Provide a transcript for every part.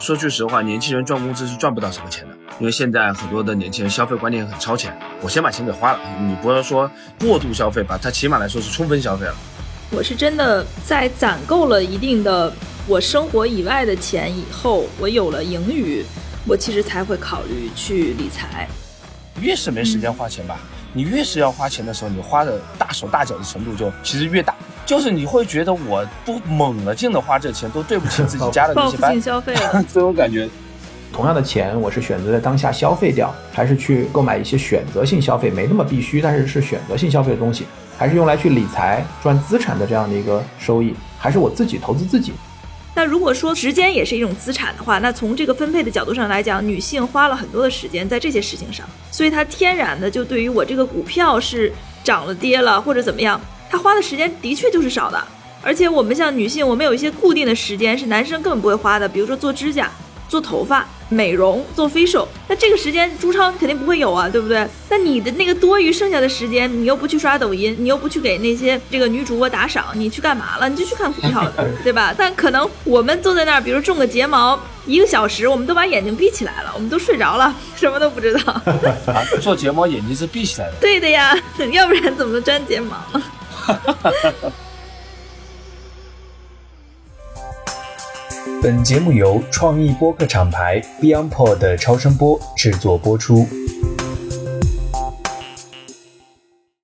说句实话，年轻人赚工资是赚不到什么钱的，因为现在很多的年轻人消费观念很超前，我先把钱给花了，你不要说过度消费吧，它起码来说是充分消费了。我是真的在攒够了一定的我生活以外的钱以后，我有了盈余，我其实才会考虑去理财。越是没时间花钱吧，你越是要花钱的时候，你花的大手大脚的程度就其实越大。就是你会觉得我都猛了劲的花这钱，都对不起自己家的 那些班，消费了 这种感觉。同样的钱，我是选择在当下消费掉，还是去购买一些选择性消费，没那么必须，但是是选择性消费的东西？还是用来去理财赚资产的这样的一个收益，还是我自己投资自己？那如果说时间也是一种资产的话，那从这个分配的角度上来讲，女性花了很多的时间在这些事情上，所以她天然的就对于我这个股票是涨了跌了或者怎么样，她花的时间的确就是少的。而且我们像女性，我们有一些固定的时间是男生根本不会花的，比如说做指甲。做头发、美容、做 facial，那这个时间朱超肯定不会有啊，对不对？那你的那个多余剩下的时间，你又不去刷抖音，你又不去给那些这个女主播打赏，你去干嘛了？你就去看股票了，对吧？但可能我们坐在那儿，比如种个睫毛，一个小时，我们都把眼睛闭起来了，我们都睡着了，什么都不知道。做睫毛眼睛是闭起来的。对的呀，要不然怎么粘睫毛？哈本节目由创意播客厂牌 BeyondPod 的超声波制作播出。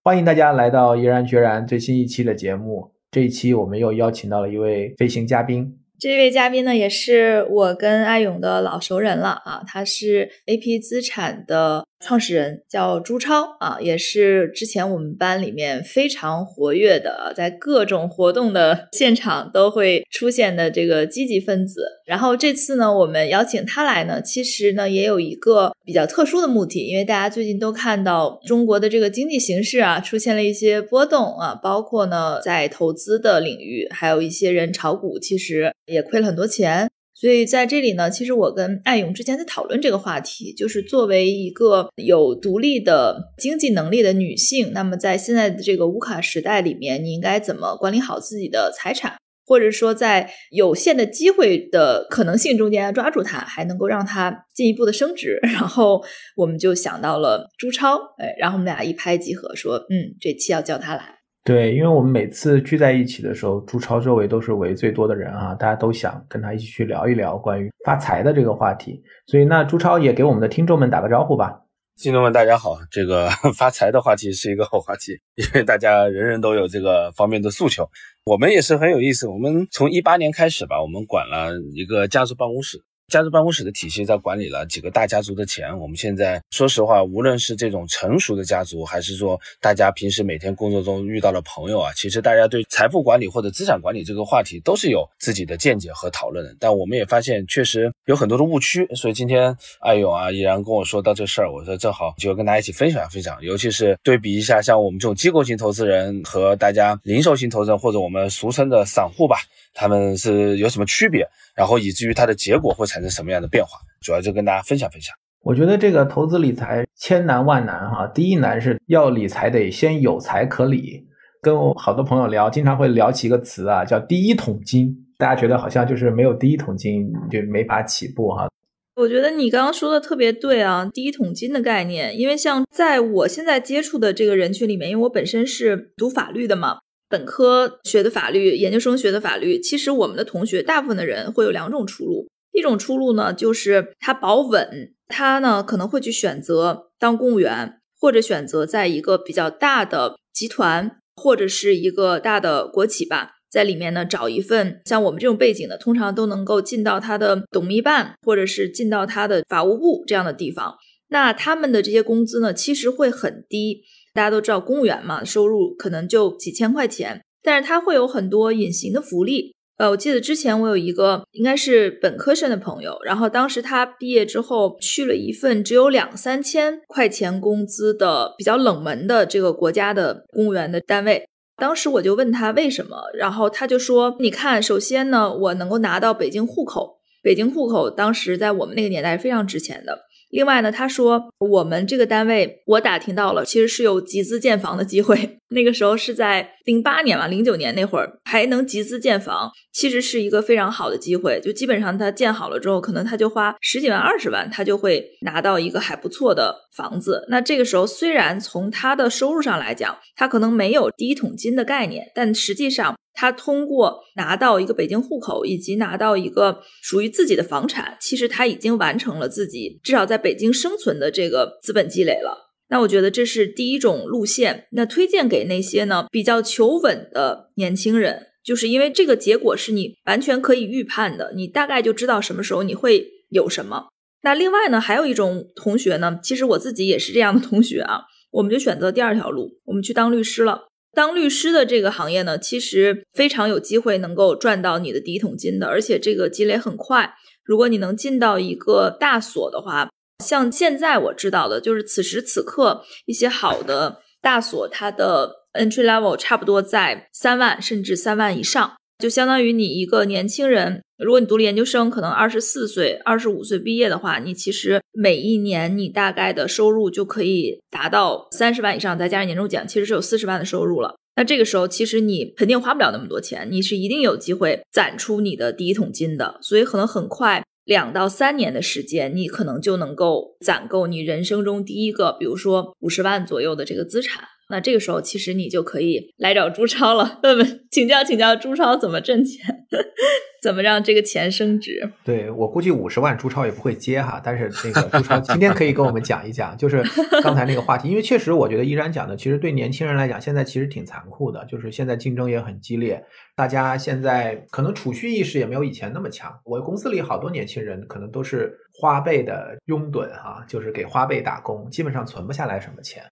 欢迎大家来到毅然决然最新一期的节目。这一期我们又邀请到了一位飞行嘉宾。这位嘉宾呢，也是我跟艾勇的老熟人了啊，他是 AP 资产的。创始人叫朱超啊，也是之前我们班里面非常活跃的，在各种活动的现场都会出现的这个积极分子。然后这次呢，我们邀请他来呢，其实呢也有一个比较特殊的目的，因为大家最近都看到中国的这个经济形势啊出现了一些波动啊，包括呢在投资的领域，还有一些人炒股，其实也亏了很多钱。所以在这里呢，其实我跟艾勇之前在讨论这个话题，就是作为一个有独立的经济能力的女性，那么在现在的这个乌卡时代里面，你应该怎么管理好自己的财产，或者说在有限的机会的可能性中间抓住它，还能够让它进一步的升值。然后我们就想到了朱超，哎，然后我们俩一拍即合，说，嗯，这期要叫他来。对，因为我们每次聚在一起的时候，朱超周围都是围最多的人啊，大家都想跟他一起去聊一聊关于发财的这个话题。所以，那朱超也给我们的听众们打个招呼吧。听众们，大家好，这个 发财的话题是一个好话题，因为大家人人都有这个方面的诉求。我们也是很有意思，我们从一八年开始吧，我们管了一个家族办公室。家族办公室的体系在管理了几个大家族的钱。我们现在说实话，无论是这种成熟的家族，还是说大家平时每天工作中遇到的朋友啊，其实大家对财富管理或者资产管理这个话题都是有自己的见解和讨论的。但我们也发现，确实有很多的误区。所以今天艾勇啊，依然跟我说到这事儿，我说正好就跟大家一起分享分享，尤其是对比一下，像我们这种机构型投资人和大家零售型投资人，或者我们俗称的散户吧，他们是有什么区别？然后以至于它的结果会产生什么样的变化，主要就跟大家分享分享。我觉得这个投资理财千难万难哈，第一难是要理财得先有财可理。跟我好多朋友聊，经常会聊起一个词啊，叫第一桶金。大家觉得好像就是没有第一桶金就没法起步哈。我觉得你刚刚说的特别对啊，第一桶金的概念，因为像在我现在接触的这个人群里面，因为我本身是读法律的嘛。本科学的法律，研究生学的法律，其实我们的同学大部分的人会有两种出路。一种出路呢，就是他保稳，他呢可能会去选择当公务员，或者选择在一个比较大的集团或者是一个大的国企吧，在里面呢找一份像我们这种背景的，通常都能够进到他的董秘办，或者是进到他的法务部这样的地方。那他们的这些工资呢，其实会很低。大家都知道，公务员嘛，收入可能就几千块钱，但是他会有很多隐形的福利。呃，我记得之前我有一个应该是本科生的朋友，然后当时他毕业之后去了一份只有两三千块钱工资的比较冷门的这个国家的公务员的单位。当时我就问他为什么，然后他就说：“你看，首先呢，我能够拿到北京户口，北京户口当时在我们那个年代非常值钱的。”另外呢，他说我们这个单位，我打听到了，其实是有集资建房的机会。那个时候是在零八年嘛，零九年那会儿还能集资建房，其实是一个非常好的机会。就基本上他建好了之后，可能他就花十几万、二十万，他就会拿到一个还不错的房子。那这个时候，虽然从他的收入上来讲，他可能没有第一桶金的概念，但实际上他通过拿到一个北京户口，以及拿到一个属于自己的房产，其实他已经完成了自己至少在北京生存的这个资本积累了。那我觉得这是第一种路线。那推荐给那些呢比较求稳的年轻人，就是因为这个结果是你完全可以预判的，你大概就知道什么时候你会有什么。那另外呢，还有一种同学呢，其实我自己也是这样的同学啊，我们就选择第二条路，我们去当律师了。当律师的这个行业呢，其实非常有机会能够赚到你的第一桶金的，而且这个积累很快。如果你能进到一个大所的话。像现在我知道的，就是此时此刻一些好的大所，它的 entry level 差不多在三万甚至三万以上，就相当于你一个年轻人，如果你读了研究生，可能二十四岁、二十五岁毕业的话，你其实每一年你大概的收入就可以达到三十万以上，再加上年终奖，其实是有四十万的收入了。那这个时候，其实你肯定花不了那么多钱，你是一定有机会攒出你的第一桶金的，所以可能很快。两到三年的时间，你可能就能够攒够你人生中第一个，比如说五十万左右的这个资产。那这个时候，其实你就可以来找朱超了，问问请教请教朱超怎么挣钱，怎么让这个钱升值。对我估计五十万朱超也不会接哈，但是那个朱超今天可以跟我们讲一讲，就是刚才那个话题，因为确实我觉得依然讲的，其实对年轻人来讲，现在其实挺残酷的，就是现在竞争也很激烈，大家现在可能储蓄意识也没有以前那么强。我公司里好多年轻人可能都是花呗的拥趸哈，就是给花呗打工，基本上存不下来什么钱。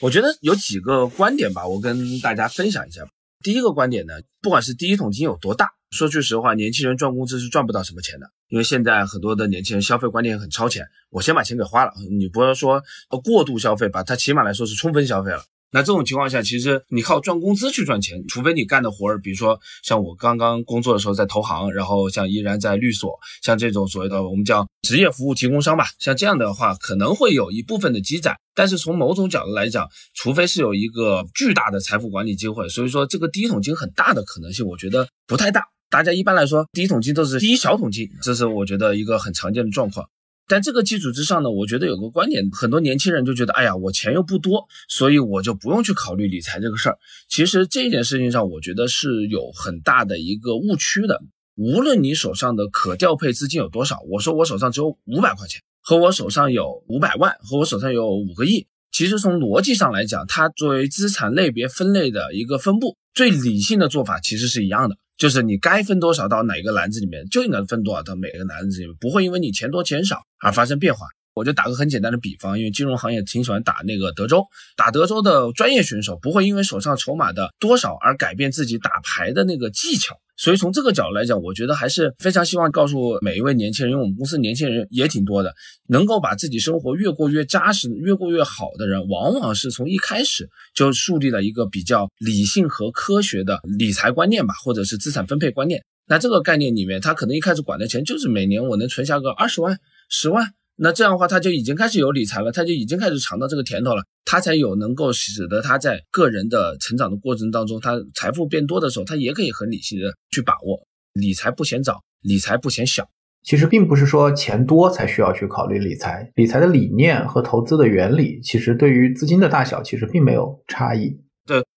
我觉得有几个观点吧，我跟大家分享一下。第一个观点呢，不管是第一桶金有多大，说句实话，年轻人赚工资是赚不到什么钱的，因为现在很多的年轻人消费观念很超前，我先把钱给花了，你不要说过度消费吧，他起码来说是充分消费了。那这种情况下，其实你靠赚工资去赚钱，除非你干的活儿，比如说像我刚刚工作的时候在投行，然后像依然在律所，像这种所谓的我们叫职业服务提供商吧，像这样的话，可能会有一部分的积攒。但是从某种角度来讲，除非是有一个巨大的财富管理机会，所以说这个第一桶金很大的可能性，我觉得不太大。大家一般来说，第一桶金都是第一小桶金，这是我觉得一个很常见的状况。在这个基础之上呢，我觉得有个观点，很多年轻人就觉得，哎呀，我钱又不多，所以我就不用去考虑理财这个事儿。其实这件事情上，我觉得是有很大的一个误区的。无论你手上的可调配资金有多少，我说我手上只有五百块钱，和我手上有五百万，和我手上有五个亿，其实从逻辑上来讲，它作为资产类别分类的一个分布，最理性的做法其实是一样的。就是你该分多少到哪个篮子里面，就应该分多少到每个篮子里面，不会因为你钱多钱少而发生变化。我就打个很简单的比方，因为金融行业挺喜欢打那个德州，打德州的专业选手不会因为手上筹码的多少而改变自己打牌的那个技巧。所以从这个角度来讲，我觉得还是非常希望告诉每一位年轻人，因为我们公司年轻人也挺多的，能够把自己生活越过越扎实、越过越好的人，往往是从一开始就树立了一个比较理性和科学的理财观念吧，或者是资产分配观念。那这个概念里面，他可能一开始管的钱就是每年我能存下个二十万、十万。那这样的话，他就已经开始有理财了，他就已经开始尝到这个甜头了，他才有能够使得他在个人的成长的过程当中，他财富变多的时候，他也可以很理性的去把握。理财不嫌早，理财不嫌小。其实并不是说钱多才需要去考虑理财，理财的理念和投资的原理，其实对于资金的大小，其实并没有差异。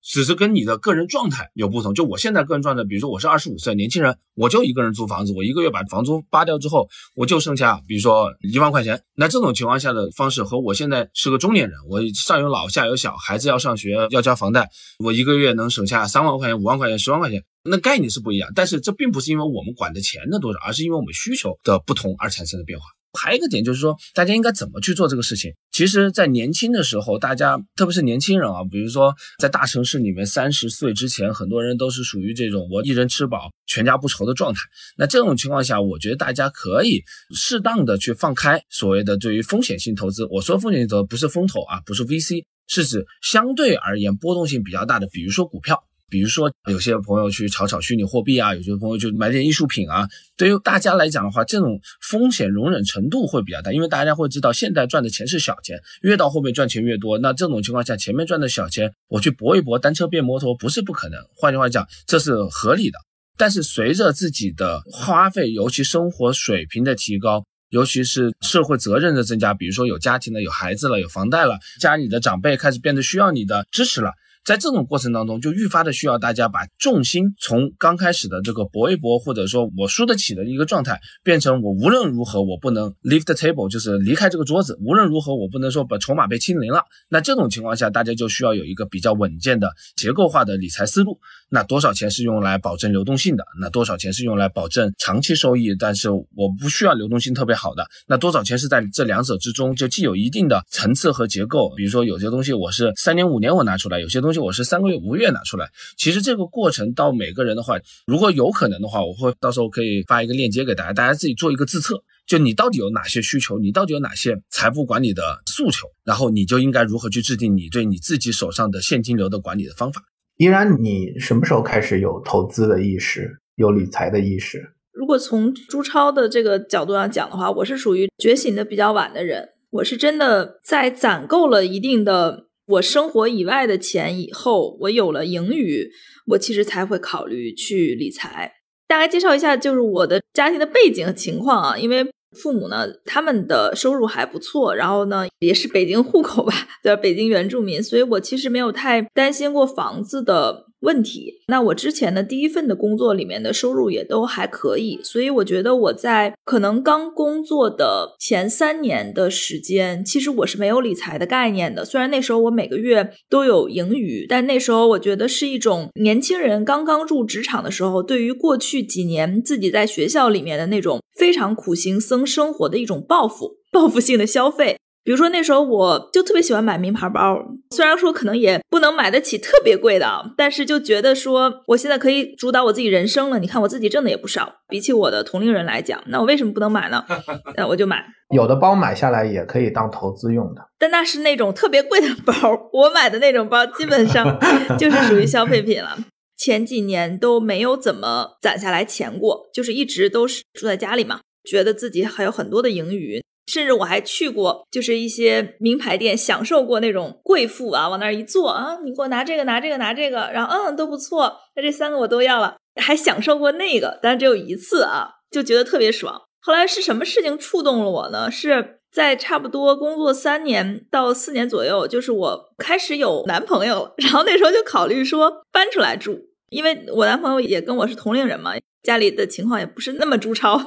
只是跟你的个人状态有不同。就我现在个人状态，比如说我是二十五岁年轻人，我就一个人租房子，我一个月把房租扒掉之后，我就剩下比如说一万块钱。那这种情况下的方式和我现在是个中年人，我上有老下有小，孩子要上学要交房贷，我一个月能省下三万块钱、五万块钱、十万块钱，那概念是不一样。但是这并不是因为我们管的钱的多少，而是因为我们需求的不同而产生的变化。还有一个点就是说，大家应该怎么去做这个事情？其实，在年轻的时候，大家特别是年轻人啊，比如说在大城市里面，三十岁之前，很多人都是属于这种我一人吃饱全家不愁的状态。那这种情况下，我觉得大家可以适当的去放开所谓的对于风险性投资。我说风险性投资不是风投啊，不是 VC，是指相对而言波动性比较大的，比如说股票。比如说，有些朋友去炒炒虚拟货币啊，有些朋友就买点艺术品啊。对于大家来讲的话，这种风险容忍程度会比较大，因为大家会知道，现在赚的钱是小钱，越到后面赚钱越多。那这种情况下，前面赚的小钱，我去搏一搏，单车变摩托不是不可能。换句话讲，这是合理的。但是随着自己的花费，尤其生活水平的提高，尤其是社会责任的增加，比如说有家庭了、有孩子了、有房贷了，家里的长辈开始变得需要你的支持了。在这种过程当中，就愈发的需要大家把重心从刚开始的这个搏一搏，或者说我输得起的一个状态，变成我无论如何我不能 leave the table，就是离开这个桌子。无论如何我不能说把筹码被清零了。那这种情况下，大家就需要有一个比较稳健的结构化的理财思路。那多少钱是用来保证流动性的？那多少钱是用来保证长期收益？但是我不需要流动性特别好的。那多少钱是在这两者之中，就既有一定的层次和结构。比如说有些东西我是三年五年我拿出来，有些东西。我是三个月、五个月拿出来。其实这个过程到每个人的话，如果有可能的话，我会到时候可以发一个链接给大家，大家自己做一个自测。就你到底有哪些需求，你到底有哪些财富管理的诉求，然后你就应该如何去制定你对你自己手上的现金流的管理的方法。依然，你什么时候开始有投资的意识，有理财的意识？如果从朱超的这个角度上讲的话，我是属于觉醒的比较晚的人。我是真的在攒够了一定的。我生活以外的钱以后，我有了盈余，我其实才会考虑去理财。大概介绍一下，就是我的家庭的背景情况啊，因为父母呢，他们的收入还不错，然后呢，也是北京户口吧，对北京原住民，所以我其实没有太担心过房子的。问题，那我之前的第一份的工作里面的收入也都还可以，所以我觉得我在可能刚工作的前三年的时间，其实我是没有理财的概念的。虽然那时候我每个月都有盈余，但那时候我觉得是一种年轻人刚刚入职场的时候，对于过去几年自己在学校里面的那种非常苦行僧生活的一种报复，报复性的消费。比如说那时候我就特别喜欢买名牌包，虽然说可能也不能买得起特别贵的，但是就觉得说我现在可以主导我自己人生了。你看我自己挣的也不少，比起我的同龄人来讲，那我为什么不能买呢？那我就买。有的包买下来也可以当投资用的，但那是那种特别贵的包，我买的那种包基本上就是属于消费品了。前几年都没有怎么攒下来钱过，就是一直都是住在家里嘛，觉得自己还有很多的盈余。甚至我还去过，就是一些名牌店，享受过那种贵妇啊，往那儿一坐啊，你给我拿这个，拿这个，拿这个，然后嗯都不错，那这三个我都要了，还享受过那个，但只有一次啊，就觉得特别爽。后来是什么事情触动了我呢？是在差不多工作三年到四年左右，就是我开始有男朋友，然后那时候就考虑说搬出来住，因为我男朋友也跟我是同龄人嘛。家里的情况也不是那么朱超，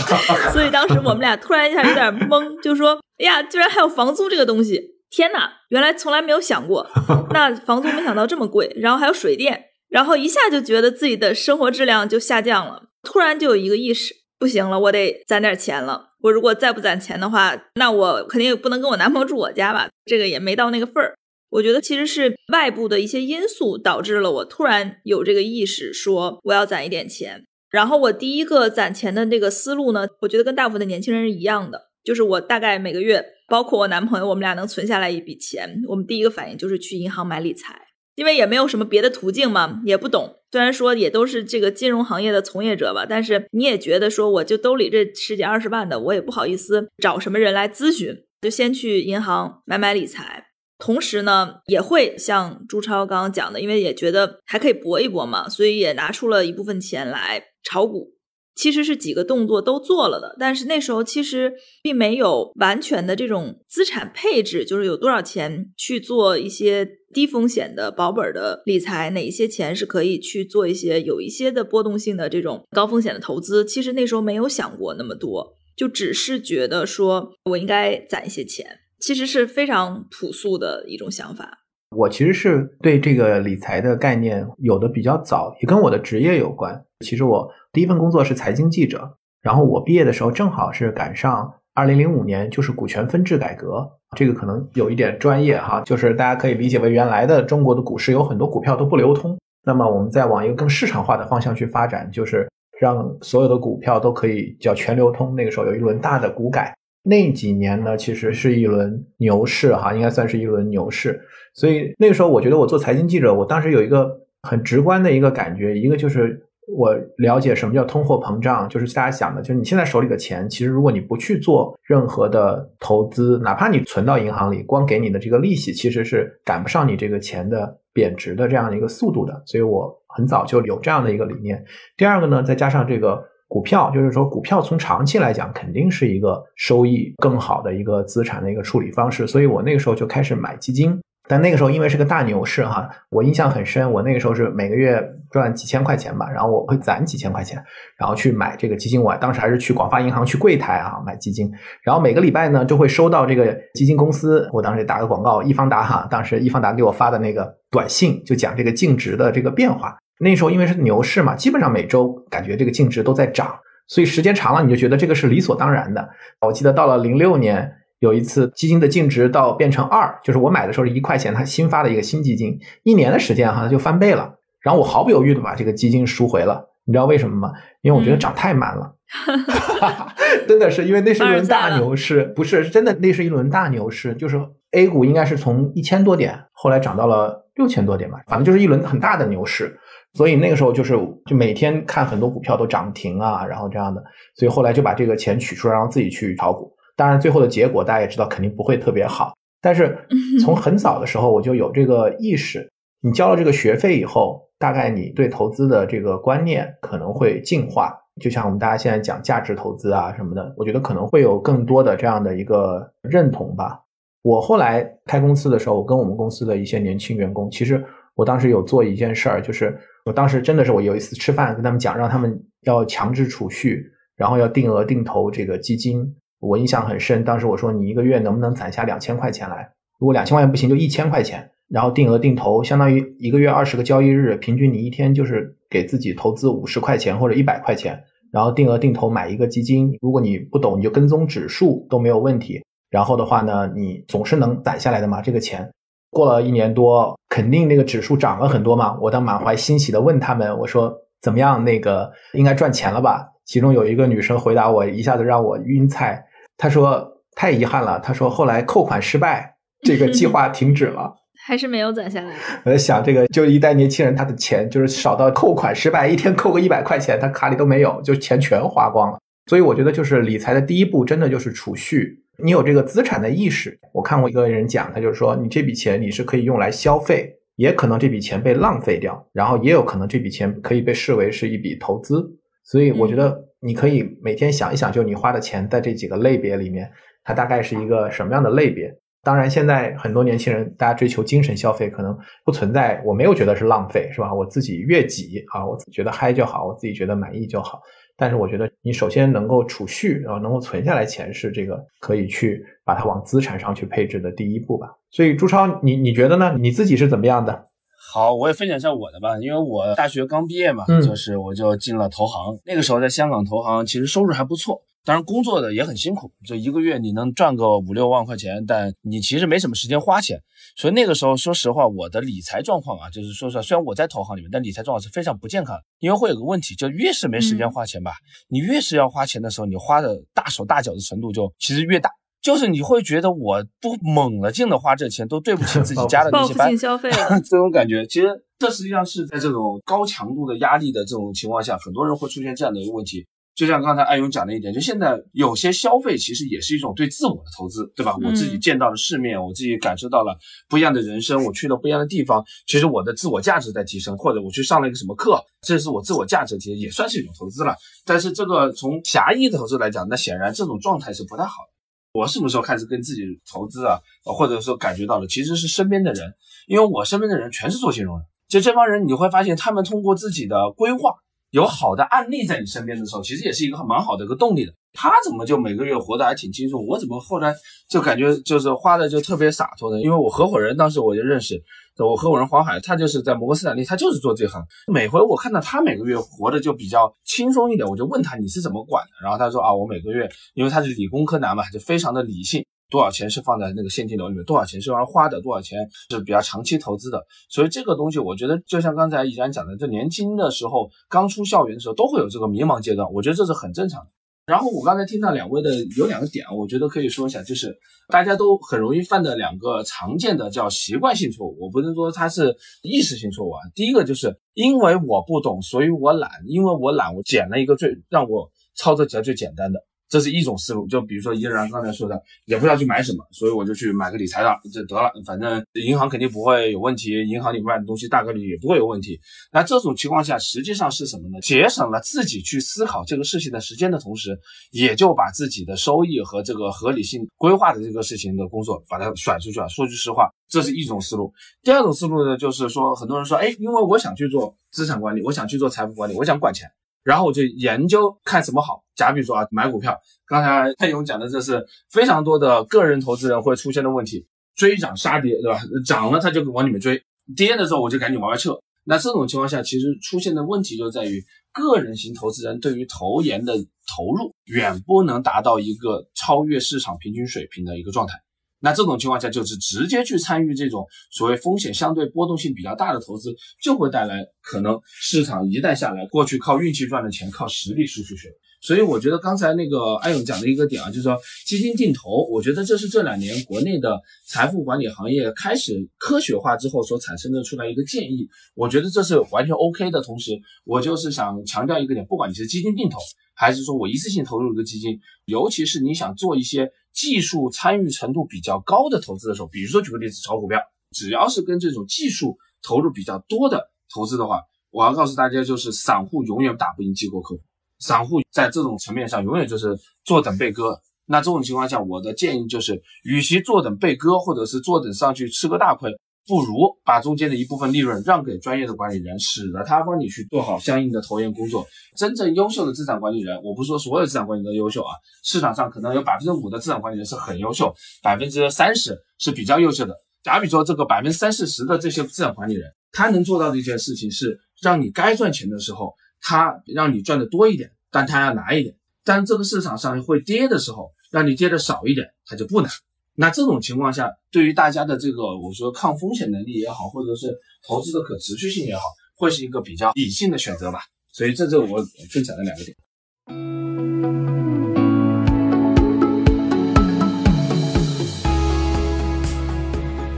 所以当时我们俩突然一下有点懵，就说：“哎呀，居然还有房租这个东西！天哪，原来从来没有想过。那房租没想到这么贵，然后还有水电，然后一下就觉得自己的生活质量就下降了。突然就有一个意识，不行了，我得攒点钱了。我如果再不攒钱的话，那我肯定也不能跟我男朋友住我家吧？这个也没到那个份儿。我觉得其实是外部的一些因素导致了我突然有这个意识，说我要攒一点钱。”然后我第一个攒钱的那个思路呢，我觉得跟大部分的年轻人是一样的，就是我大概每个月，包括我男朋友，我们俩能存下来一笔钱，我们第一个反应就是去银行买理财，因为也没有什么别的途径嘛，也不懂。虽然说也都是这个金融行业的从业者吧，但是你也觉得说，我就兜里这十几二十万的，我也不好意思找什么人来咨询，就先去银行买买理财。同时呢，也会像朱超刚刚讲的，因为也觉得还可以搏一搏嘛，所以也拿出了一部分钱来炒股。其实是几个动作都做了的，但是那时候其实并没有完全的这种资产配置，就是有多少钱去做一些低风险的保本的理财，哪一些钱是可以去做一些有一些的波动性的这种高风险的投资。其实那时候没有想过那么多，就只是觉得说我应该攒一些钱。其实是非常朴素的一种想法。我其实是对这个理财的概念有的比较早，也跟我的职业有关。其实我第一份工作是财经记者，然后我毕业的时候正好是赶上二零零五年，就是股权分置改革。这个可能有一点专业哈，就是大家可以理解为原来的中国的股市有很多股票都不流通，那么我们再往一个更市场化的方向去发展，就是让所有的股票都可以叫全流通。那个时候有一轮大的股改。那几年呢，其实是一轮牛市哈，应该算是一轮牛市。所以那个时候，我觉得我做财经记者，我当时有一个很直观的一个感觉，一个就是我了解什么叫通货膨胀，就是大家想的，就是你现在手里的钱，其实如果你不去做任何的投资，哪怕你存到银行里，光给你的这个利息，其实是赶不上你这个钱的贬值的这样的一个速度的。所以我很早就有这样的一个理念。第二个呢，再加上这个股票，就是说股票从长期来讲，肯定是一个收益更好的一个资产的一个处理方式。所以我那个时候就开始买基金。但那个时候因为是个大牛市哈，我印象很深。我那个时候是每个月赚几千块钱吧，然后我会攒几千块钱，然后去买这个基金。我当时还是去广发银行去柜台啊买基金，然后每个礼拜呢就会收到这个基金公司，我当时打个广告，易方达哈，当时易方达给我发的那个短信就讲这个净值的这个变化。那时候因为是牛市嘛，基本上每周感觉这个净值都在涨，所以时间长了你就觉得这个是理所当然的。我记得到了零六年。有一次基金的净值到变成二，就是我买的时候是一块钱，它新发的一个新基金，一年的时间哈就翻倍了。然后我毫不犹豫的把这个基金赎回了，你知道为什么吗？因为我觉得涨太慢了，真的是因为那是一轮大牛市，不是真的那是一轮大牛市，就是 A 股应该是从一千多点后来涨到了六千多点吧，反正就是一轮很大的牛市。所以那个时候就是就每天看很多股票都涨停啊，然后这样的，所以后来就把这个钱取出来，然后自己去炒股。当然，最后的结果大家也知道，肯定不会特别好。但是 从很早的时候我就有这个意识，你交了这个学费以后，大概你对投资的这个观念可能会进化。就像我们大家现在讲价值投资啊什么的，我觉得可能会有更多的这样的一个认同吧。我后来开公司的时候，我跟我们公司的一些年轻员工，其实我当时有做一件事儿，就是我当时真的是我有一次吃饭跟他们讲，让他们要强制储蓄，然后要定额定投这个基金。我印象很深，当时我说你一个月能不能攒下两千块钱来？如果两千块钱不行，就一千块钱，然后定额定投，相当于一个月二十个交易日，平均你一天就是给自己投资五十块钱或者一百块钱，然后定额定投买一个基金。如果你不懂，你就跟踪指数都没有问题。然后的话呢，你总是能攒下来的嘛。这个钱过了一年多，肯定那个指数涨了很多嘛。我当满怀欣喜的问他们，我说怎么样？那个应该赚钱了吧？其中有一个女生回答我，一下子让我晕菜。她说太遗憾了，她说后来扣款失败，这个计划 停止了，还是没有攒下来。我在想，这个就一代年轻人，他的钱就是少到扣款失败，一天扣个一百块钱，他卡里都没有，就钱全花光了。所以我觉得，就是理财的第一步，真的就是储蓄。你有这个资产的意识。我看过一个人讲，他就是说，你这笔钱你是可以用来消费，也可能这笔钱被浪费掉，然后也有可能这笔钱可以被视为是一笔投资。所以我觉得。你可以每天想一想，就你花的钱在这几个类别里面，它大概是一个什么样的类别？当然，现在很多年轻人大家追求精神消费，可能不存在，我没有觉得是浪费，是吧？我自己越挤啊，我觉得嗨就好，我自己觉得满意就好。但是我觉得你首先能够储蓄，然后能够存下来钱，是这个可以去把它往资产上去配置的第一步吧。所以朱超，你你觉得呢？你自己是怎么样的？好，我也分享一下我的吧，因为我大学刚毕业嘛，就是我就进了投行。那个时候在香港投行，其实收入还不错，当然工作的也很辛苦，就一个月你能赚个五六万块钱，但你其实没什么时间花钱。所以那个时候，说实话，我的理财状况啊，就是说实话，虽然我在投行里面，但理财状况是非常不健康的。因为会有个问题，就越是没时间花钱吧，你越是要花钱的时候，你花的大手大脚的程度就其实越大。就是你会觉得我不猛了劲的花这钱，都对不起自己家的那些班，消费 这种感觉，其实这实际上是在这种高强度的压力的这种情况下，很多人会出现这样的一个问题。就像刚才艾勇讲的一点，就现在有些消费其实也是一种对自我的投资，对吧？我自己见到了世面，我自己感受到了不一样的人生，我去了不一样的地方，其实我的自我价值在提升，或者我去上了一个什么课，这是我自我价值提升，也算是一种投资了。但是这个从狭义的投资来讲，那显然这种状态是不太好的。我什么时候开始跟自己投资啊？或者说感觉到了，其实是身边的人，因为我身边的人全是做金融的，就这帮人你会发现，他们通过自己的规划，有好的案例在你身边的时候，其实也是一个蛮好的一个动力的。他怎么就每个月活得还挺轻松？我怎么后来就感觉就是花的就特别洒脱呢？因为我合伙人当时我就认识。我合伙人黄海，他就是在摩根斯坦利，他就是做这行。每回我看到他每个月活的就比较轻松一点，我就问他你是怎么管的？然后他说啊，我每个月因为他是理工科男嘛，就非常的理性，多少钱是放在那个现金流里面，多少钱是用来花的，多少钱是比较长期投资的。所以这个东西，我觉得就像刚才依然讲的，这年轻的时候刚出校园的时候都会有这个迷茫阶段，我觉得这是很正常的。然后我刚才听到两位的有两个点，我觉得可以说一下，就是大家都很容易犯的两个常见的叫习惯性错误，我不能说它是意识性错误啊。第一个就是因为我不懂，所以我懒，因为我懒，我捡了一个最让我操作起来最简单的。这是一种思路，就比如说依然刚才说的，也不知道去买什么，所以我就去买个理财的，就得了，反正银行肯定不会有问题，银行里卖的东西大概率也不会有问题。那这种情况下，实际上是什么呢？节省了自己去思考这个事情的时间的同时，也就把自己的收益和这个合理性规划的这个事情的工作把它甩出去了。说句实话，这是一种思路。第二种思路呢，就是说很多人说，哎，因为我想去做资产管理，我想去做财富管理，我想管钱。然后我就研究看什么好，假比说啊，买股票。刚才蔡勇讲的这是非常多的个人投资人会出现的问题，追涨杀跌，对吧？涨了他就往里面追，跌的时候我就赶紧往外撤。那这种情况下，其实出现的问题就在于个人型投资人对于投研的投入远不能达到一个超越市场平均水平的一个状态。那这种情况下，就是直接去参与这种所谓风险相对波动性比较大的投资，就会带来可能市场一旦下来，过去靠运气赚的钱，靠实力输出去了。所以我觉得刚才那个艾勇讲的一个点啊，就是说基金定投，我觉得这是这两年国内的财富管理行业开始科学化之后所产生的出来一个建议。我觉得这是完全 OK 的。同时，我就是想强调一个点，不管你是基金定投，还是说我一次性投入一个基金，尤其是你想做一些。技术参与程度比较高的投资的时候，比如说举个例子，炒股票，只要是跟这种技术投入比较多的投资的话，我要告诉大家，就是散户永远打不赢机构客户，散户在这种层面上永远就是坐等被割。那这种情况下，我的建议就是，与其坐等被割，或者是坐等上去吃个大亏。不如把中间的一部分利润让给专业的管理人，使得他帮你去做好相应的投研工作。真正优秀的资产管理人，我不是说所有资产管理人都优秀啊，市场上可能有百分之五的资产管理人是很优秀，百分之三十是比较优秀的。假比说这个百分之三四十的这些资产管理人，他能做到的一件事情是，让你该赚钱的时候，他让你赚的多一点，但他要拿一点；但这个市场上会跌的时候，让你跌的少一点，他就不拿。那这种情况下，对于大家的这个我说抗风险能力也好，或者是投资的可持续性也好，会是一个比较理性的选择吧。所以这是我分享的两个点。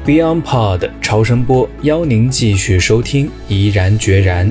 Beyond Pod 超声波邀您继续收听《怡然决然》。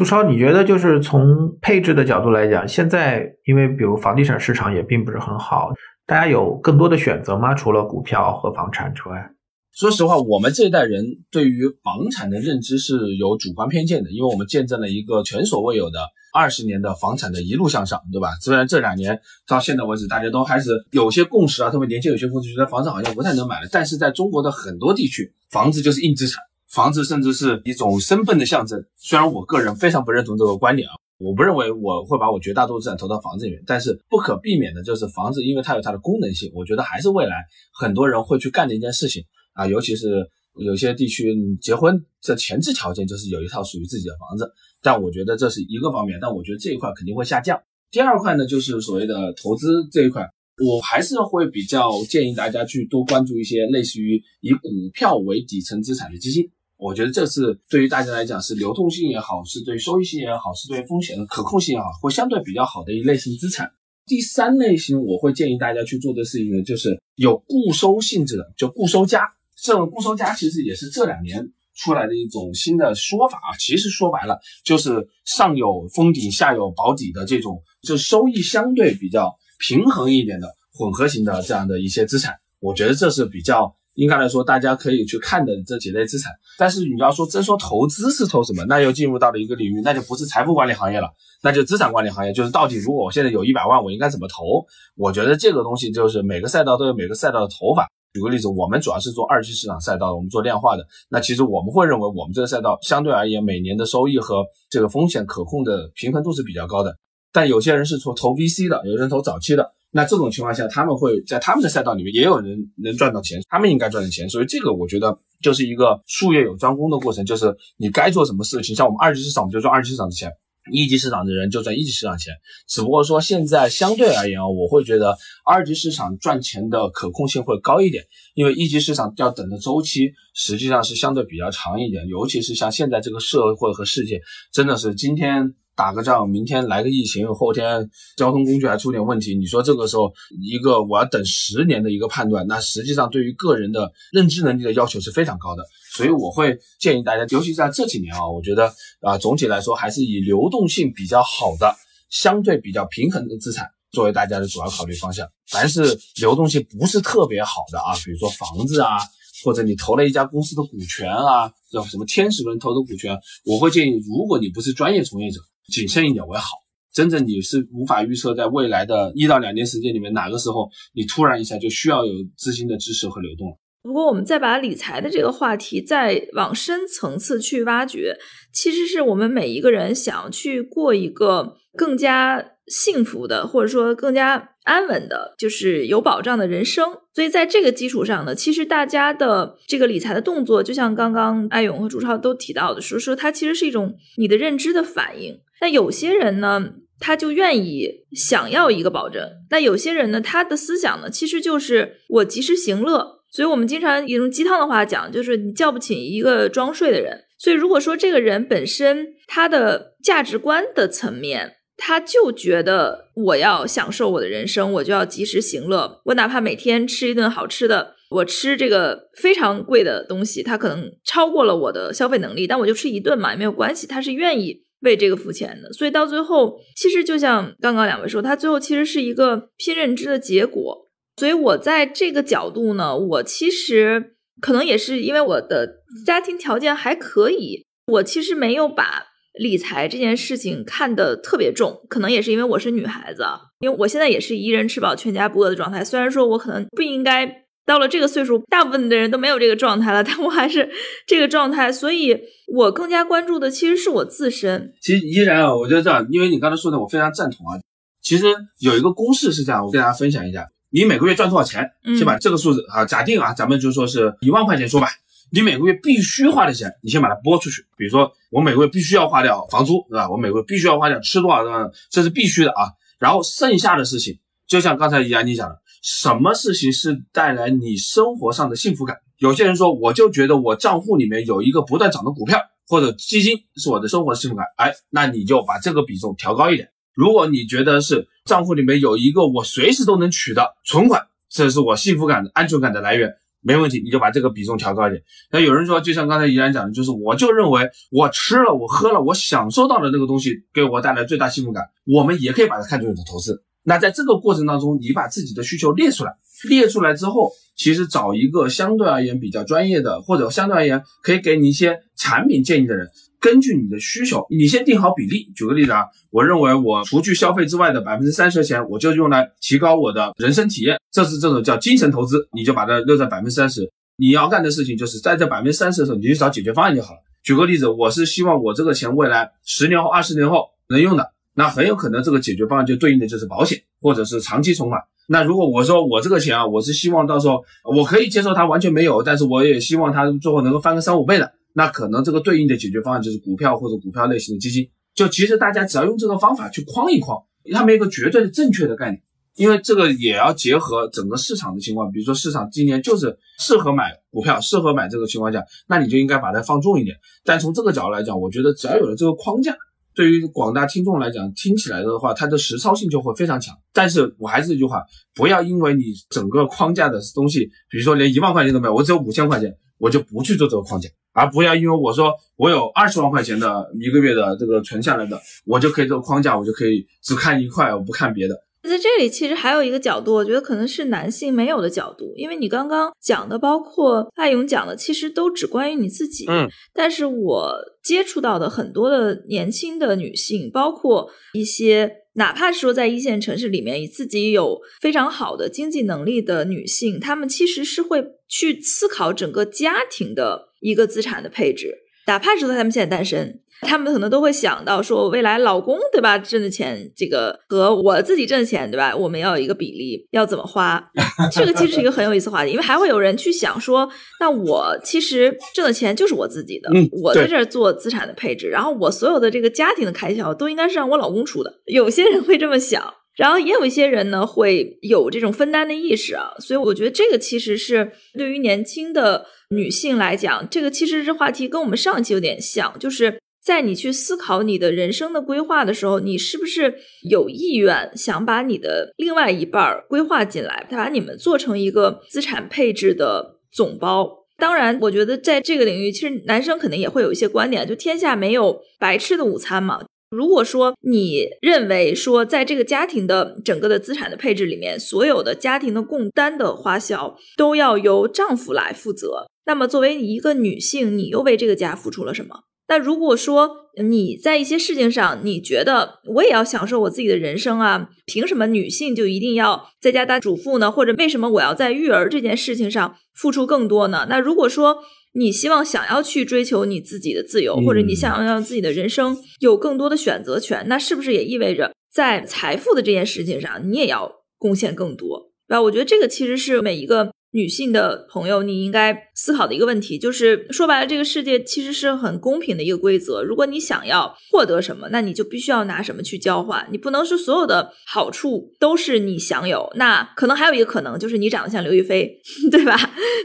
朱超，你觉得就是从配置的角度来讲，现在因为比如房地产市场也并不是很好，大家有更多的选择吗？除了股票和房产之外？说实话，我们这一代人对于房产的认知是有主观偏见的，因为我们见证了一个前所未有的二十年的房产的一路向上，对吧？虽然这两年到现在为止，大家都还是有些共识啊，特别年轻有些共识，觉得房子好像不太能买了，但是在中国的很多地区，房子就是硬资产。房子甚至是一种身份的象征。虽然我个人非常不认同这个观点啊，我不认为我会把我绝大多数资产投到房子里面。但是不可避免的就是房子，因为它有它的功能性，我觉得还是未来很多人会去干的一件事情啊。尤其是有些地区，结婚这前置条件就是有一套属于自己的房子。但我觉得这是一个方面，但我觉得这一块肯定会下降。第二块呢，就是所谓的投资这一块，我还是会比较建议大家去多关注一些类似于以股票为底层资产的基金。我觉得这是对于大家来讲是流动性也好，是对收益性也好，是对风险的可控性也好，会相对比较好的一类型资产。第三类型，我会建议大家去做的事情呢，就是有固收性质的，就固收加。这种固收加其实也是这两年出来的一种新的说法啊。其实说白了，就是上有封顶，下有保底的这种，就收益相对比较平衡一点的混合型的这样的一些资产。我觉得这是比较。应该来说，大家可以去看的这几类资产，但是你要说真说投资是投什么，那又进入到了一个领域，那就不是财富管理行业了，那就资产管理行业。就是到底如果我现在有一百万，我应该怎么投？我觉得这个东西就是每个赛道都有每个赛道的投法。举个例子，我们主要是做二级市场赛道，我们做量化的，那其实我们会认为我们这个赛道相对而言每年的收益和这个风险可控的平衡度是比较高的。但有些人是做投 VC 的，有些人投早期的。那这种情况下，他们会在他们的赛道里面也有人能赚到钱，他们应该赚的钱。所以这个我觉得就是一个术业有专攻的过程，就是你该做什么事情。像我们二级市场，我们就赚二级市场的钱；一级市场的人就赚一级市场钱，只不过说现在相对而言啊，我会觉得二级市场赚钱的可控性会高一点，因为一级市场要等的周期实际上是相对比较长一点，尤其是像现在这个社会和世界，真的是今天。打个仗，明天来个疫情，后天交通工具还出点问题，你说这个时候一个我要等十年的一个判断，那实际上对于个人的认知能力的要求是非常高的，所以我会建议大家，尤其在这几年啊，我觉得啊，总体来说还是以流动性比较好的、相对比较平衡的资产作为大家的主要考虑方向。凡是流动性不是特别好的啊，比如说房子啊。或者你投了一家公司的股权啊，叫什么天使轮投的股权，我会建议，如果你不是专业从业者，谨慎一点为好。真正你是无法预测在未来的一到两年时间里面哪个时候你突然一下就需要有资金的支持和流动。如果我们再把理财的这个话题再往深层次去挖掘，其实是我们每一个人想要去过一个更加。幸福的，或者说更加安稳的，就是有保障的人生。所以在这个基础上呢，其实大家的这个理财的动作，就像刚刚艾勇和朱超都提到的，说说它其实是一种你的认知的反应。那有些人呢，他就愿意想要一个保证；那有些人呢，他的思想呢，其实就是我及时行乐。所以我们经常用鸡汤的话讲，就是你叫不起一个装睡的人。所以如果说这个人本身他的价值观的层面，他就觉得我要享受我的人生，我就要及时行乐。我哪怕每天吃一顿好吃的，我吃这个非常贵的东西，它可能超过了我的消费能力，但我就吃一顿嘛，也没有关系。他是愿意为这个付钱的。所以到最后，其实就像刚刚两位说，他最后其实是一个拼认知的结果。所以我在这个角度呢，我其实可能也是因为我的家庭条件还可以，我其实没有把。理财这件事情看得特别重，可能也是因为我是女孩子，因为我现在也是一人吃饱全家不饿的状态。虽然说我可能不应该到了这个岁数，大部分的人都没有这个状态了，但我还是这个状态，所以我更加关注的其实是我自身。其实依然啊，我觉得这样，因为你刚才说的，我非常赞同啊。其实有一个公式是这样，我跟大家分享一下：你每个月赚多少钱？先把这个数字啊，假定啊，咱们就说是一万块钱说吧。你每个月必须花的钱，你先把它拨出去。比如说，我每个月必须要花掉房租，对吧？我每个月必须要花掉吃多少的，这是必须的啊。然后剩下的事情，就像刚才怡安你讲的，什么事情是带来你生活上的幸福感？有些人说，我就觉得我账户里面有一个不断涨的股票或者基金是我的生活幸福感。哎，那你就把这个比重调高一点。如果你觉得是账户里面有一个我随时都能取的存款，这是我幸福感安全感的来源。没问题，你就把这个比重调高一点。那有人说，就像刚才怡然讲的，就是我就认为我吃了，我喝了，我享受到的那个东西给我带来最大幸福感，我们也可以把它看作一种投资。那在这个过程当中，你把自己的需求列出来，列出来之后，其实找一个相对而言比较专业的，或者相对而言可以给你一些产品建议的人。根据你的需求，你先定好比例。举个例子啊，我认为我除去消费之外的百分之三十的钱，我就用来提高我的人生体验，这是这种叫精神投资。你就把它留在百分之三十。你要干的事情就是在这百分之三十的时候，你去找解决方案就好了。举个例子，我是希望我这个钱未来十年后、二十年后能用的，那很有可能这个解决方案就对应的就是保险或者是长期存款。那如果我说我这个钱啊，我是希望到时候我可以接受它完全没有，但是我也希望它最后能够翻个三五倍的。那可能这个对应的解决方案就是股票或者股票类型的基金。就其实大家只要用这个方法去框一框，它没有一个绝对的正确的概念，因为这个也要结合整个市场的情况。比如说市场今年就是适合买股票，适合买这个情况下，那你就应该把它放重一点。但从这个角度来讲，我觉得只要有了这个框架，对于广大听众来讲，听起来的话，它的实操性就会非常强。但是我还是这句话，不要因为你整个框架的东西，比如说连一万块钱都没有，我只有五千块钱，我就不去做这个框架。而不要因为我说我有二十万块钱的一个月的这个存下来的，我就可以做框架，我就可以只看一块，我不看别的。在这里其实还有一个角度，我觉得可能是男性没有的角度，因为你刚刚讲的，包括艾勇讲的，其实都只关于你自己。嗯，但是我接触到的很多的年轻的女性，包括一些。哪怕是说在一线城市里面，以自己有非常好的经济能力的女性，她们其实是会去思考整个家庭的一个资产的配置。哪怕是说她们现在单身。他们可能都会想到说，未来老公对吧挣的钱，这个和我自己挣的钱对吧，我们要有一个比例，要怎么花？这个其实是一个很有意思话题，因为还会有人去想说，那我其实挣的钱就是我自己的，我在这儿做资产的配置，然后我所有的这个家庭的开销都应该是让我老公出的。有些人会这么想，然后也有一些人呢会有这种分担的意识啊，所以我觉得这个其实是对于年轻的女性来讲，这个其实这话题跟我们上一期有点像，就是。在你去思考你的人生的规划的时候，你是不是有意愿想把你的另外一半规划进来，把你们做成一个资产配置的总包？当然，我觉得在这个领域，其实男生肯定也会有一些观点，就天下没有白吃的午餐嘛。如果说你认为说，在这个家庭的整个的资产的配置里面，所有的家庭的共担的花销都要由丈夫来负责，那么作为你一个女性，你又为这个家付出了什么？那如果说你在一些事情上，你觉得我也要享受我自己的人生啊？凭什么女性就一定要在家当主妇呢？或者为什么我要在育儿这件事情上付出更多呢？那如果说你希望想要去追求你自己的自由，或者你想要让自己的人生有更多的选择权，那是不是也意味着在财富的这件事情上，你也要贡献更多？对吧？我觉得这个其实是每一个。女性的朋友，你应该思考的一个问题，就是说白了，这个世界其实是很公平的一个规则。如果你想要获得什么，那你就必须要拿什么去交换。你不能是所有的好处都是你享有。那可能还有一个可能，就是你长得像刘亦菲，对吧？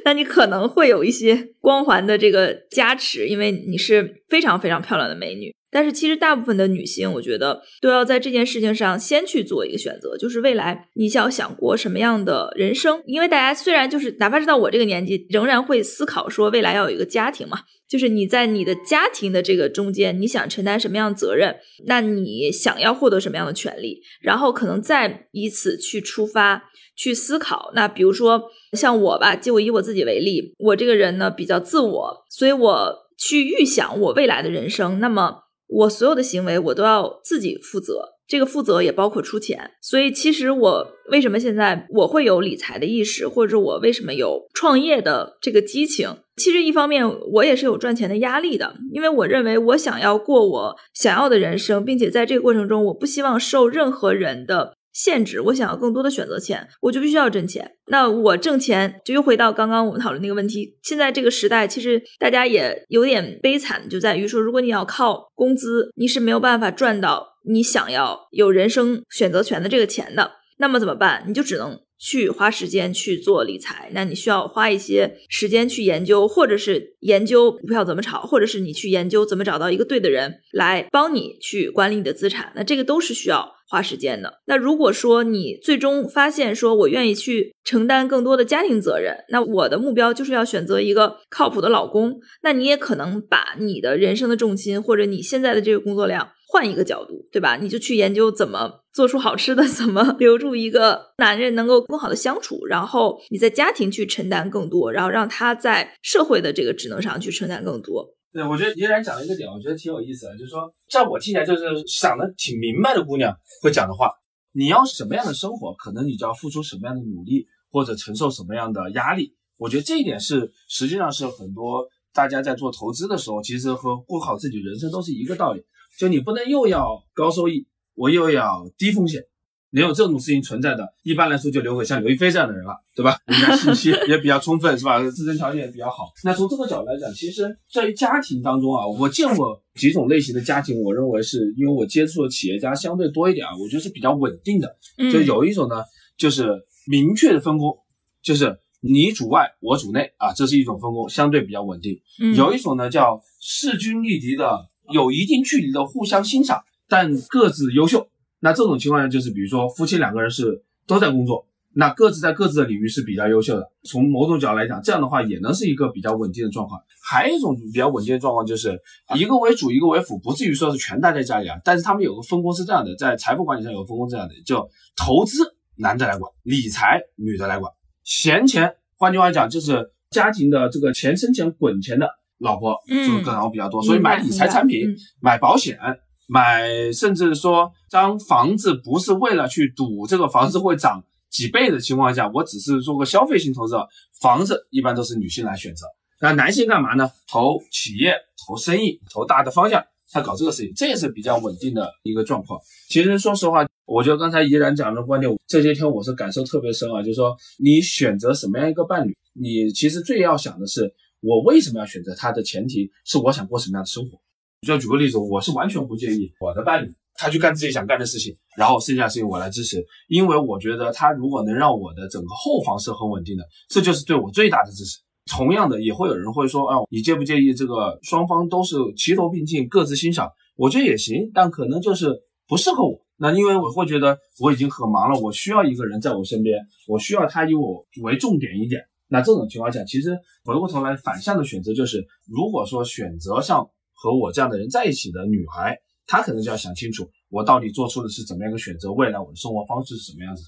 那你可能会有一些光环的这个加持，因为你是非常非常漂亮的美女。但是其实大部分的女性，我觉得都要在这件事情上先去做一个选择，就是未来你想想过什么样的人生？因为大家虽然就是哪怕是到我这个年纪，仍然会思考说未来要有一个家庭嘛，就是你在你的家庭的这个中间，你想承担什么样的责任？那你想要获得什么样的权利？然后可能再以此去出发去思考。那比如说像我吧，就以我自己为例，我这个人呢比较自我，所以我去预想我未来的人生，那么。我所有的行为，我都要自己负责，这个负责也包括出钱。所以，其实我为什么现在我会有理财的意识，或者我为什么有创业的这个激情？其实一方面我也是有赚钱的压力的，因为我认为我想要过我想要的人生，并且在这个过程中，我不希望受任何人的。限制，我想要更多的选择权，我就必须要挣钱。那我挣钱，就又回到刚刚我们讨论那个问题。现在这个时代，其实大家也有点悲惨，就在于说，如果你要靠工资，你是没有办法赚到你想要有人生选择权的这个钱的。那么怎么办？你就只能去花时间去做理财。那你需要花一些时间去研究，或者是研究股票怎么炒，或者是你去研究怎么找到一个对的人来帮你去管理你的资产。那这个都是需要。花时间的。那如果说你最终发现说，我愿意去承担更多的家庭责任，那我的目标就是要选择一个靠谱的老公。那你也可能把你的人生的重心或者你现在的这个工作量换一个角度，对吧？你就去研究怎么做出好吃的，怎么留住一个男人能够更好的相处，然后你在家庭去承担更多，然后让他在社会的这个职能上去承担更多。对，我觉得依然讲了一个点，我觉得挺有意思的，就是说，在我听起来就是想的挺明白的姑娘会讲的话。你要什么样的生活，可能你就要付出什么样的努力，或者承受什么样的压力。我觉得这一点是，实际上是很多大家在做投资的时候，其实和过好自己人生都是一个道理。就你不能又要高收益，我又要低风险。能有这种事情存在的，一般来说就留给像刘亦菲这样的人了，对吧？人家信息也比较充分，是吧？自身条件也比较好。那从这个角度来讲，其实在于家庭当中啊，我见过几种类型的家庭，我认为是因为我接触的企业家相对多一点啊，我觉得是比较稳定的。就有一种呢，就是明确的分工，就是你主外，我主内啊，这是一种分工，相对比较稳定。有一种呢叫势均力敌的，有一定距离的互相欣赏，但各自优秀。那这种情况下，就是比如说夫妻两个人是都在工作，那各自在各自的领域是比较优秀的。从某种角度来讲，这样的话也能是一个比较稳定的状况。还有一种比较稳定的状况，就是一个为主，一个为辅，不至于说是全待在家里啊。但是他们有个分工是这样的，在财富管理上有个分工这样的，就投资男的来管，理财女的来管，闲钱，换句话讲就是家庭的这个钱生钱滚钱的老婆就可能比较多，所以买理财产品、买保险。买，甚至说，当房子不是为了去赌这个房子会涨几倍的情况下，我只是做个消费性投资，房子一般都是女性来选择。那男性干嘛呢？投企业、投生意、投大的方向，他搞这个事情，这也是比较稳定的一个状况。其实说实话，我觉得刚才怡然讲的观点，这些天我是感受特别深啊，就是说你选择什么样一个伴侣，你其实最要想的是，我为什么要选择他的前提是我想过什么样的生活。就举个例子，我是完全不介意我的伴侣他去干自己想干的事情，然后剩下的事情我来支持，因为我觉得他如果能让我的整个后方是很稳定的，这就是对我最大的支持。同样的，也会有人会说，哦，你介不介意这个双方都是齐头并进，各自欣赏？我觉得也行，但可能就是不适合我。那因为我会觉得我已经很忙了，我需要一个人在我身边，我需要他以我为重点一点。那这种情况下，其实回过头来反向的选择就是，如果说选择上和我这样的人在一起的女孩，她可能就要想清楚，我到底做出的是怎么样一个选择，未来我的生活方式是什么样子。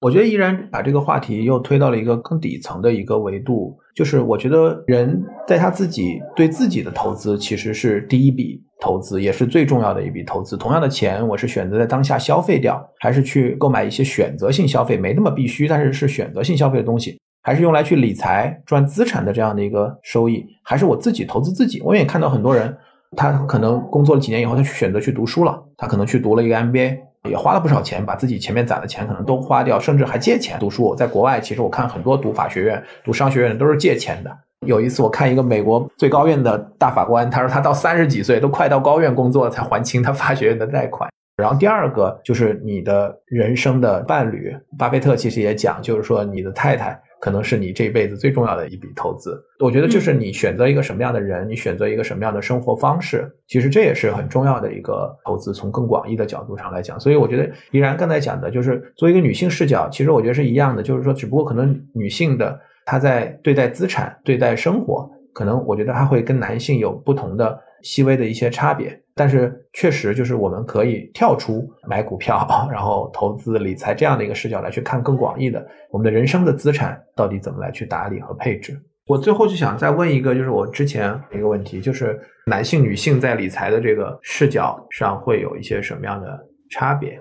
我觉得依然把这个话题又推到了一个更底层的一个维度，就是我觉得人在他自己对自己的投资其实是第一笔投资，也是最重要的一笔投资。同样的钱，我是选择在当下消费掉，还是去购买一些选择性消费，没那么必须，但是是选择性消费的东西，还是用来去理财赚资产的这样的一个收益，还是我自己投资自己？我也看到很多人，他可能工作了几年以后，他去选择去读书了，他可能去读了一个 MBA。也花了不少钱，把自己前面攒的钱可能都花掉，甚至还借钱读书。在国外，其实我看很多读法学院、读商学院的都是借钱的。有一次，我看一个美国最高院的大法官，他说他到三十几岁都快到高院工作了才还清他法学院的贷款。然后第二个就是你的人生的伴侣，巴菲特其实也讲，就是说你的太太。可能是你这辈子最重要的一笔投资。我觉得就是你选择一个什么样的人，你选择一个什么样的生活方式，其实这也是很重要的一个投资。从更广义的角度上来讲，所以我觉得依然刚才讲的就是作为一个女性视角，其实我觉得是一样的，就是说，只不过可能女性的她在对待资产、对待生活，可能我觉得她会跟男性有不同的细微的一些差别。但是确实就是我们可以跳出买股票，然后投资理财这样的一个视角来去看更广义的我们的人生的资产到底怎么来去打理和配置。我最后就想再问一个，就是我之前一个问题，就是男性女性在理财的这个视角上会有一些什么样的差别？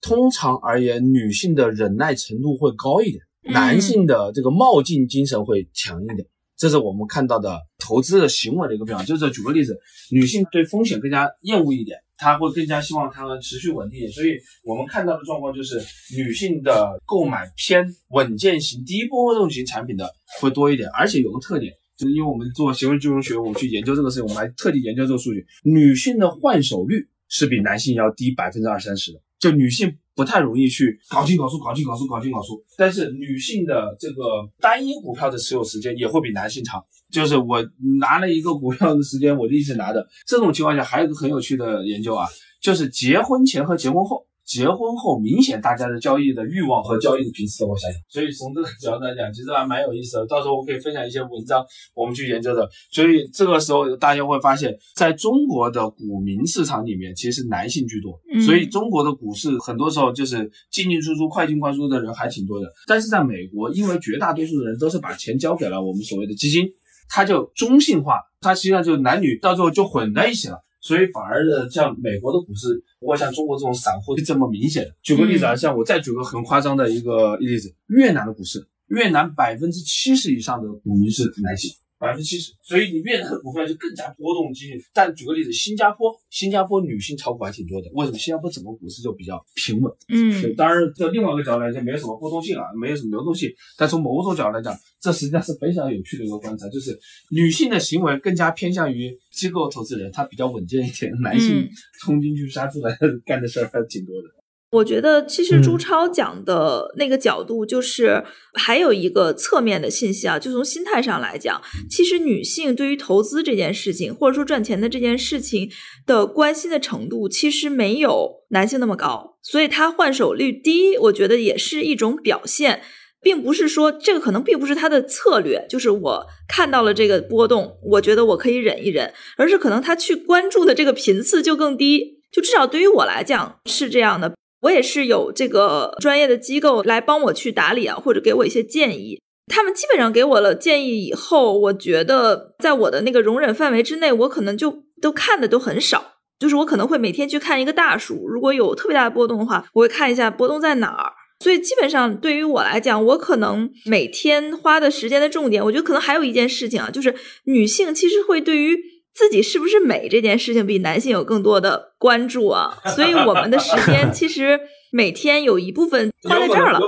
通常而言，女性的忍耐程度会高一点，男性的这个冒进精神会强一点。这是我们看到的投资的行为的一个变化。就是举个例子，女性对风险更加厌恶一点，她会更加希望它能持续稳定。所以我们看到的状况就是，女性的购买偏稳健型、低波动型产品的会多一点。而且有个特点，就是因为我们做行为金融学，我们去研究这个事情，我们还特地研究这个数据，女性的换手率是比男性要低百分之二三十的。就女性。不太容易去搞进搞出，搞进搞出，搞进搞出。但是女性的这个单一股票的持有时间也会比男性长。就是我拿了一个股票的时间，我就一直拿着。这种情况下，还有一个很有趣的研究啊，就是结婚前和结婚后。结婚后，明显大家的交易的欲望和交易的频次都会下降，所以从这个角度来讲，其实还蛮有意思的。到时候我可以分享一些文章，我们去研究的。所以这个时候大家会发现，在中国的股民市场里面，其实男性居多。所以中国的股市很多时候就是进进出出、快进快出的人还挺多的。但是在美国，因为绝大多数的人都是把钱交给了我们所谓的基金，它就中性化，它实际上就男女到最后就混在一起了。所以反而呢，像美国的股市不会像中国这种散户这么明显。举个例子啊，像我再举个很夸张的一个例子，越南的股市，越南百分之七十以上的股民是男性。百分之七十，所以你越南的股票就更加波动激烈。但举个例子，新加坡，新加坡女性炒股还挺多的。为什么？新加坡整个股市就比较平稳。嗯，当然，这另外一个角度来讲，没有什么波动性啊，没有什么流动性。但从某种角度来讲，这实际上是非常有趣的一个观察，就是女性的行为更加偏向于机构投资人，她比较稳健一点。男性冲进去杀出来干的事儿还挺多的。我觉得其实朱超讲的那个角度，就是还有一个侧面的信息啊，就从心态上来讲，其实女性对于投资这件事情，或者说赚钱的这件事情的关心的程度，其实没有男性那么高，所以她换手率低，我觉得也是一种表现，并不是说这个可能并不是他的策略，就是我看到了这个波动，我觉得我可以忍一忍，而是可能他去关注的这个频次就更低，就至少对于我来讲是这样的。我也是有这个专业的机构来帮我去打理啊，或者给我一些建议。他们基本上给我了建议以后，我觉得在我的那个容忍范围之内，我可能就都看的都很少。就是我可能会每天去看一个大数，如果有特别大的波动的话，我会看一下波动在哪儿。所以基本上对于我来讲，我可能每天花的时间的重点，我觉得可能还有一件事情啊，就是女性其实会对于自己是不是美这件事情比男性有更多的关注啊。所以我们的时间其实每天有一部分花在这儿了。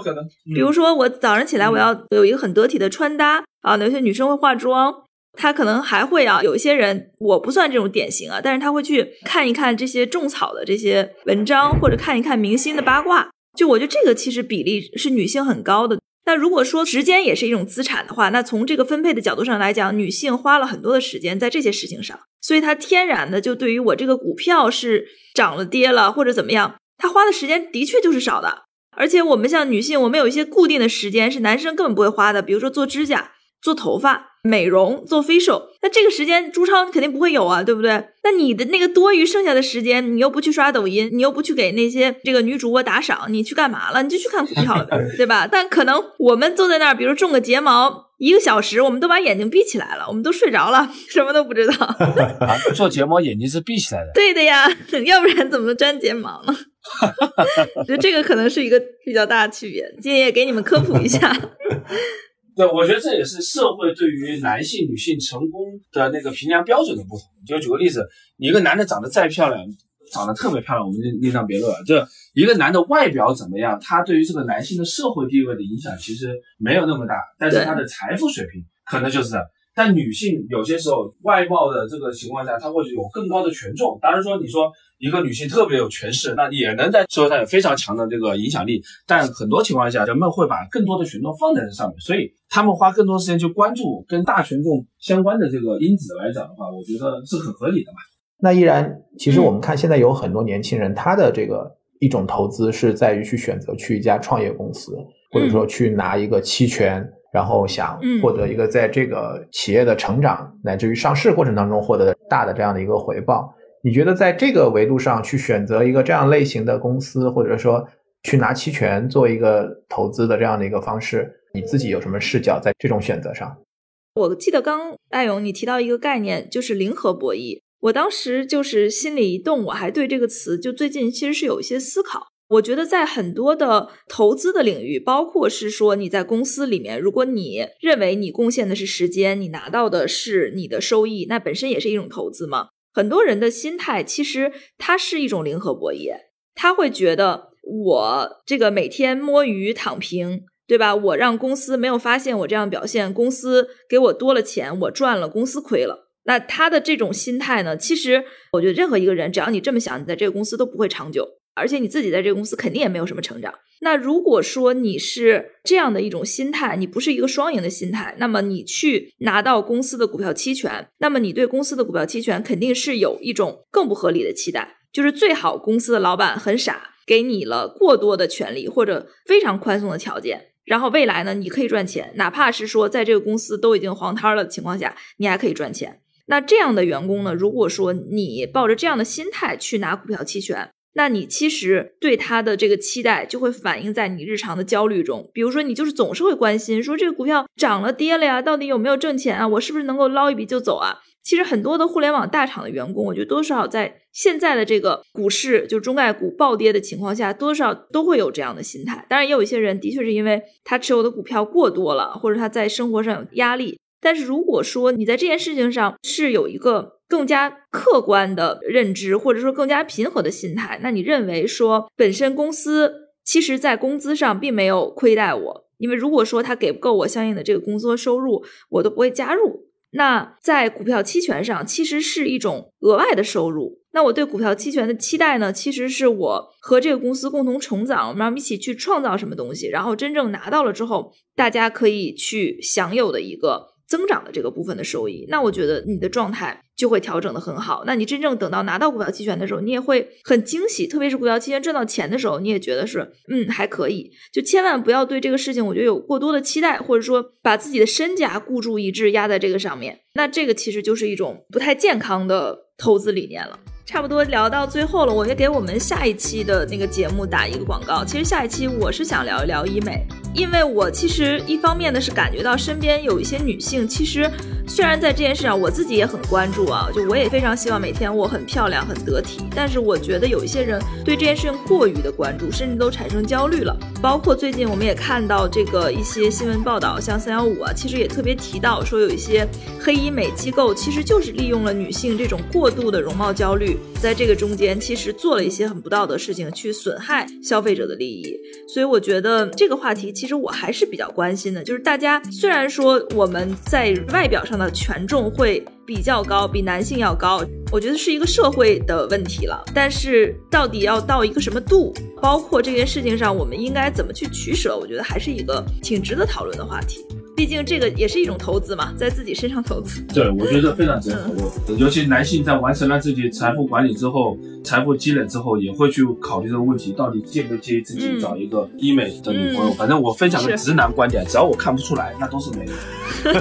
比如说我早上起来我要有一个很得体的穿搭啊，有些女生会化妆。她可能还会啊，有一些人我不算这种典型啊，但是她会去看一看这些种草的这些文章，或者看一看明星的八卦。就我觉得这个其实比例是女性很高的。那如果说时间也是一种资产的话，那从这个分配的角度上来讲，女性花了很多的时间在这些事情上，所以她天然的就对于我这个股票是涨了跌了或者怎么样，她花的时间的确就是少的。而且我们像女性，我们有一些固定的时间是男生根本不会花的，比如说做指甲、做头发、美容、做 facial，那这个时间朱超肯定不会有啊，对不对？那你的那个多余剩下的时间，你又不去刷抖音，你又不去给那些这个女主播打赏，你去干嘛了？你就去看股票了，对吧？但可能我们坐在那儿，比如种个睫毛，一个小时，我们都把眼睛闭起来了，我们都睡着了，什么都不知道。啊，做睫毛眼睛是闭起来的。对的呀，要不然怎么粘睫毛呢？我觉得这个可能是一个比较大的区别，今天也给你们科普一下。对，我觉得这也是社会对于男性、女性成功的那个评价标准的不同。就举个例子，你一个男的长得再漂亮，长得特别漂亮，我们另另当别论了。这一个男的外表怎么样，他对于这个男性的社会地位的影响其实没有那么大，但是他的财富水平可能就是。但女性有些时候外貌的这个情况下，她会有更高的权重。当然说，你说一个女性特别有权势，那也能在社会上有非常强的这个影响力。但很多情况下，人们会把更多的权重放在这上面，所以他们花更多时间去关注跟大权重相关的这个因子来讲的话，我觉得是很合理的嘛。那依然，其实我们看现在有很多年轻人，他的这个一种投资是在于去选择去一家创业公司，或者说去拿一个期权。然后想获得一个在这个企业的成长乃至于上市过程当中获得大的这样的一个回报，你觉得在这个维度上去选择一个这样类型的公司，或者说去拿期权做一个投资的这样的一个方式，你自己有什么视角在这种选择上？我记得刚艾勇你提到一个概念，就是零和博弈，我当时就是心里一动，我还对这个词就最近其实是有一些思考。我觉得在很多的投资的领域，包括是说你在公司里面，如果你认为你贡献的是时间，你拿到的是你的收益，那本身也是一种投资嘛。很多人的心态其实它是一种零和博弈，他会觉得我这个每天摸鱼躺平，对吧？我让公司没有发现我这样表现，公司给我多了钱，我赚了，公司亏了。那他的这种心态呢，其实我觉得任何一个人，只要你这么想，你在这个公司都不会长久。而且你自己在这个公司肯定也没有什么成长。那如果说你是这样的一种心态，你不是一个双赢的心态，那么你去拿到公司的股票期权，那么你对公司的股票期权肯定是有一种更不合理的期待，就是最好公司的老板很傻，给你了过多的权利或者非常宽松的条件，然后未来呢你可以赚钱，哪怕是说在这个公司都已经黄摊了的情况下，你还可以赚钱。那这样的员工呢，如果说你抱着这样的心态去拿股票期权，那你其实对他的这个期待就会反映在你日常的焦虑中，比如说你就是总是会关心说这个股票涨了跌了呀，到底有没有挣钱啊？我是不是能够捞一笔就走啊？其实很多的互联网大厂的员工，我觉得多少在现在的这个股市就中概股暴跌的情况下，多少都会有这样的心态。当然，也有一些人的确是因为他持有的股票过多了，或者他在生活上有压力。但是如果说你在这件事情上是有一个更加客观的认知，或者说更加平和的心态，那你认为说本身公司其实在工资上并没有亏待我，因为如果说他给不够我相应的这个工资收入，我都不会加入。那在股票期权上其实是一种额外的收入。那我对股票期权的期待呢，其实是我和这个公司共同成长，我们一起去创造什么东西，然后真正拿到了之后，大家可以去享有的一个。增长的这个部分的收益，那我觉得你的状态就会调整的很好。那你真正等到拿到股票期权的时候，你也会很惊喜。特别是股票期权赚到钱的时候，你也觉得是嗯还可以。就千万不要对这个事情，我觉得有过多的期待，或者说把自己的身价孤注一掷压在这个上面。那这个其实就是一种不太健康的投资理念了。差不多聊到最后了，我也给我们下一期的那个节目打一个广告。其实下一期我是想聊一聊医美。因为我其实一方面呢是感觉到身边有一些女性，其实虽然在这件事上我自己也很关注啊，就我也非常希望每天我很漂亮、很得体，但是我觉得有一些人对这件事情过于的关注，甚至都产生焦虑了。包括最近我们也看到这个一些新闻报道，像三幺五啊，其实也特别提到说有一些黑医美机构其实就是利用了女性这种过度的容貌焦虑，在这个中间其实做了一些很不道德事情，去损害消费者的利益。所以我觉得这个话题其其实我还是比较关心的，就是大家虽然说我们在外表上的权重会比较高，比男性要高，我觉得是一个社会的问题了。但是到底要到一个什么度，包括这件事情上我们应该怎么去取舍，我觉得还是一个挺值得讨论的话题。毕竟这个也是一种投资嘛，在自己身上投资。对，我觉得非常值得讨论。尤其男性在完成了自己财富管理之后，财富积累之后，也会去考虑这个问题，到底介不介意自己找一个医美的女朋友。反正我分享的直男观点，只要我看不出来，那都是美女。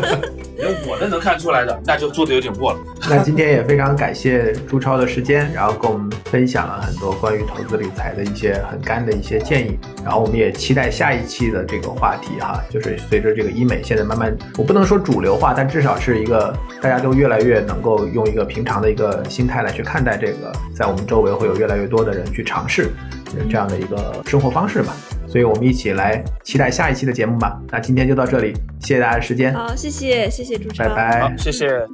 连我都能看出来的，那就做的有点过了。那今天也非常感谢朱超的时间，然后跟我们分享了很多关于投资理财的一些很干的一些建议。然后我们也期待下一期的这个话题哈，就是随着这个医美现在慢慢，我不能说主流化，但至少是一个大家都越来越能够用一个平常的一个心态来去看待这个，在我们周围会有越来越多的人去尝试这样的一个生活方式吧。所以我们一起来期待下一期的节目吧。那今天就到这里，谢谢大家的时间。好，谢谢，谢谢主持人，拜拜，好，谢谢。